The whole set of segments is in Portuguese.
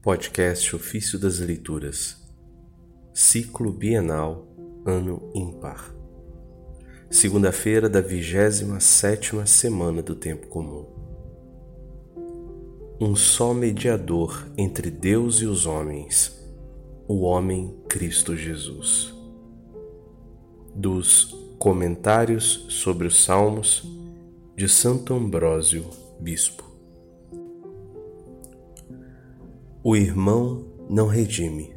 Podcast Ofício das Leituras, Ciclo Bienal, Ano Ímpar. Segunda-feira da vigésima sétima semana do Tempo Comum. Um só mediador entre Deus e os homens, o homem Cristo Jesus. Dos Comentários sobre os Salmos de Santo Ambrósio, Bispo. O irmão não redime,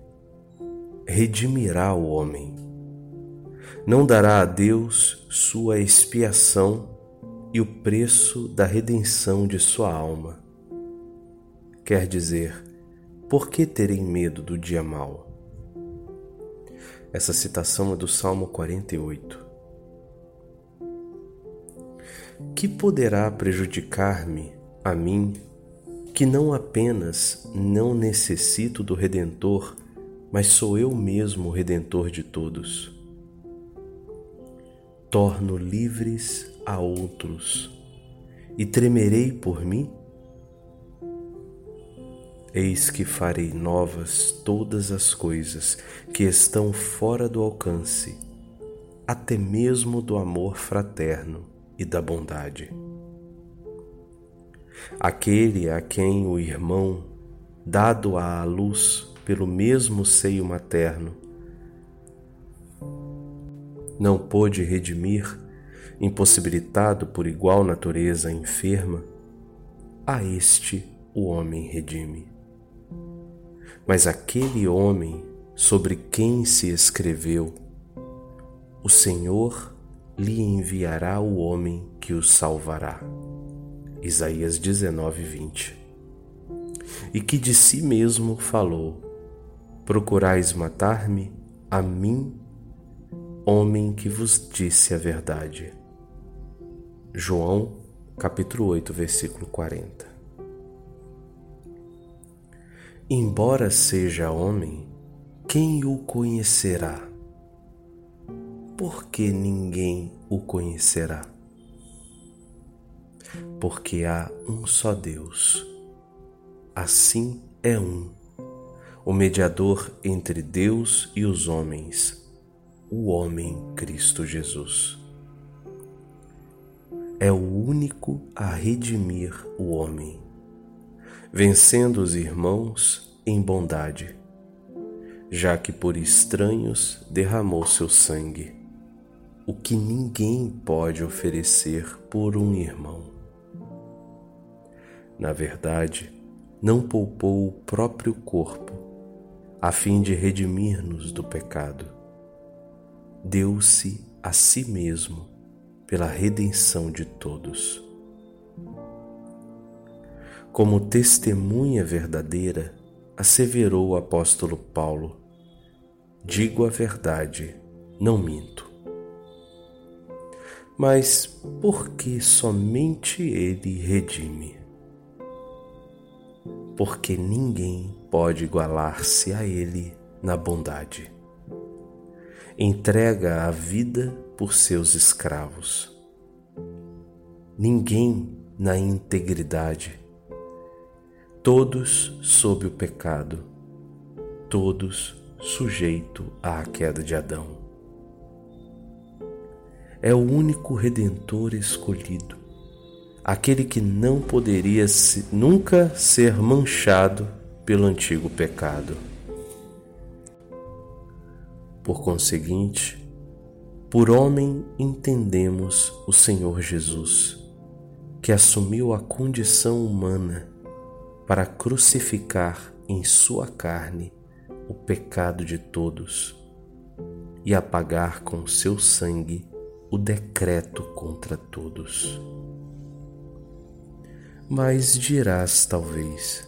redimirá o homem. Não dará a Deus sua expiação e o preço da redenção de sua alma. Quer dizer, por que terem medo do dia mau? Essa citação é do Salmo 48. Que poderá prejudicar-me, a mim, que não apenas não necessito do Redentor, mas sou eu mesmo o Redentor de todos. Torno livres a outros e tremerei por mim? Eis que farei novas todas as coisas que estão fora do alcance, até mesmo do amor fraterno e da bondade. Aquele a quem o irmão, dado à luz pelo mesmo seio materno, não pôde redimir, impossibilitado por igual natureza enferma, a este o homem redime. Mas aquele homem sobre quem se escreveu, o Senhor lhe enviará o homem que o salvará. Isaías 19, 20. E que de si mesmo falou: Procurais matar-me, a mim, homem que vos disse a verdade. João, capítulo 8, versículo 40. Embora seja homem, quem o conhecerá? Porque ninguém o conhecerá porque há um só Deus. Assim é um, o mediador entre Deus e os homens, o homem Cristo Jesus. É o único a redimir o homem, vencendo os irmãos em bondade, já que por estranhos derramou seu sangue, o que ninguém pode oferecer por um irmão na verdade, não poupou o próprio corpo, a fim de redimir-nos do pecado. Deu-se a si mesmo pela redenção de todos. Como testemunha verdadeira, asseverou o apóstolo Paulo: Digo a verdade, não minto. Mas por que somente ele redime? Porque ninguém pode igualar-se a Ele na bondade. Entrega a vida por seus escravos. Ninguém na integridade. Todos sob o pecado, todos sujeito à queda de Adão. É o único redentor escolhido aquele que não poderia nunca ser manchado pelo antigo pecado. Por conseguinte, por homem entendemos o Senhor Jesus, que assumiu a condição humana para crucificar em sua carne o pecado de todos e apagar com seu sangue o decreto contra todos. Mas dirás talvez: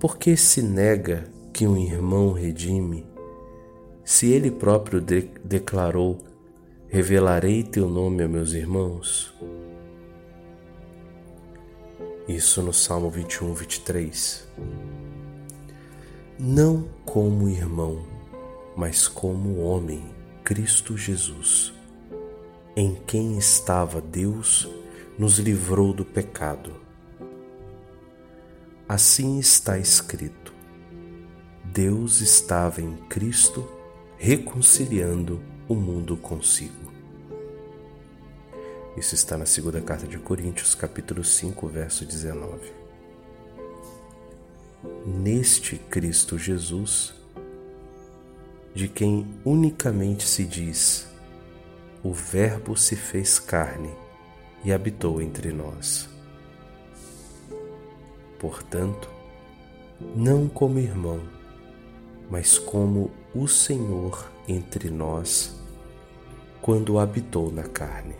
por que se nega que um irmão redime, se ele próprio de declarou: Revelarei teu nome a meus irmãos? Isso no Salmo 21, 23. Não como irmão, mas como homem, Cristo Jesus, em quem estava Deus nos livrou do pecado. Assim está escrito: Deus estava em Cristo reconciliando o mundo consigo. Isso está na segunda carta de Coríntios, capítulo 5, verso 19. Neste Cristo Jesus, de quem unicamente se diz: O Verbo se fez carne e habitou entre nós. Portanto, não como irmão, mas como o Senhor entre nós, quando habitou na carne.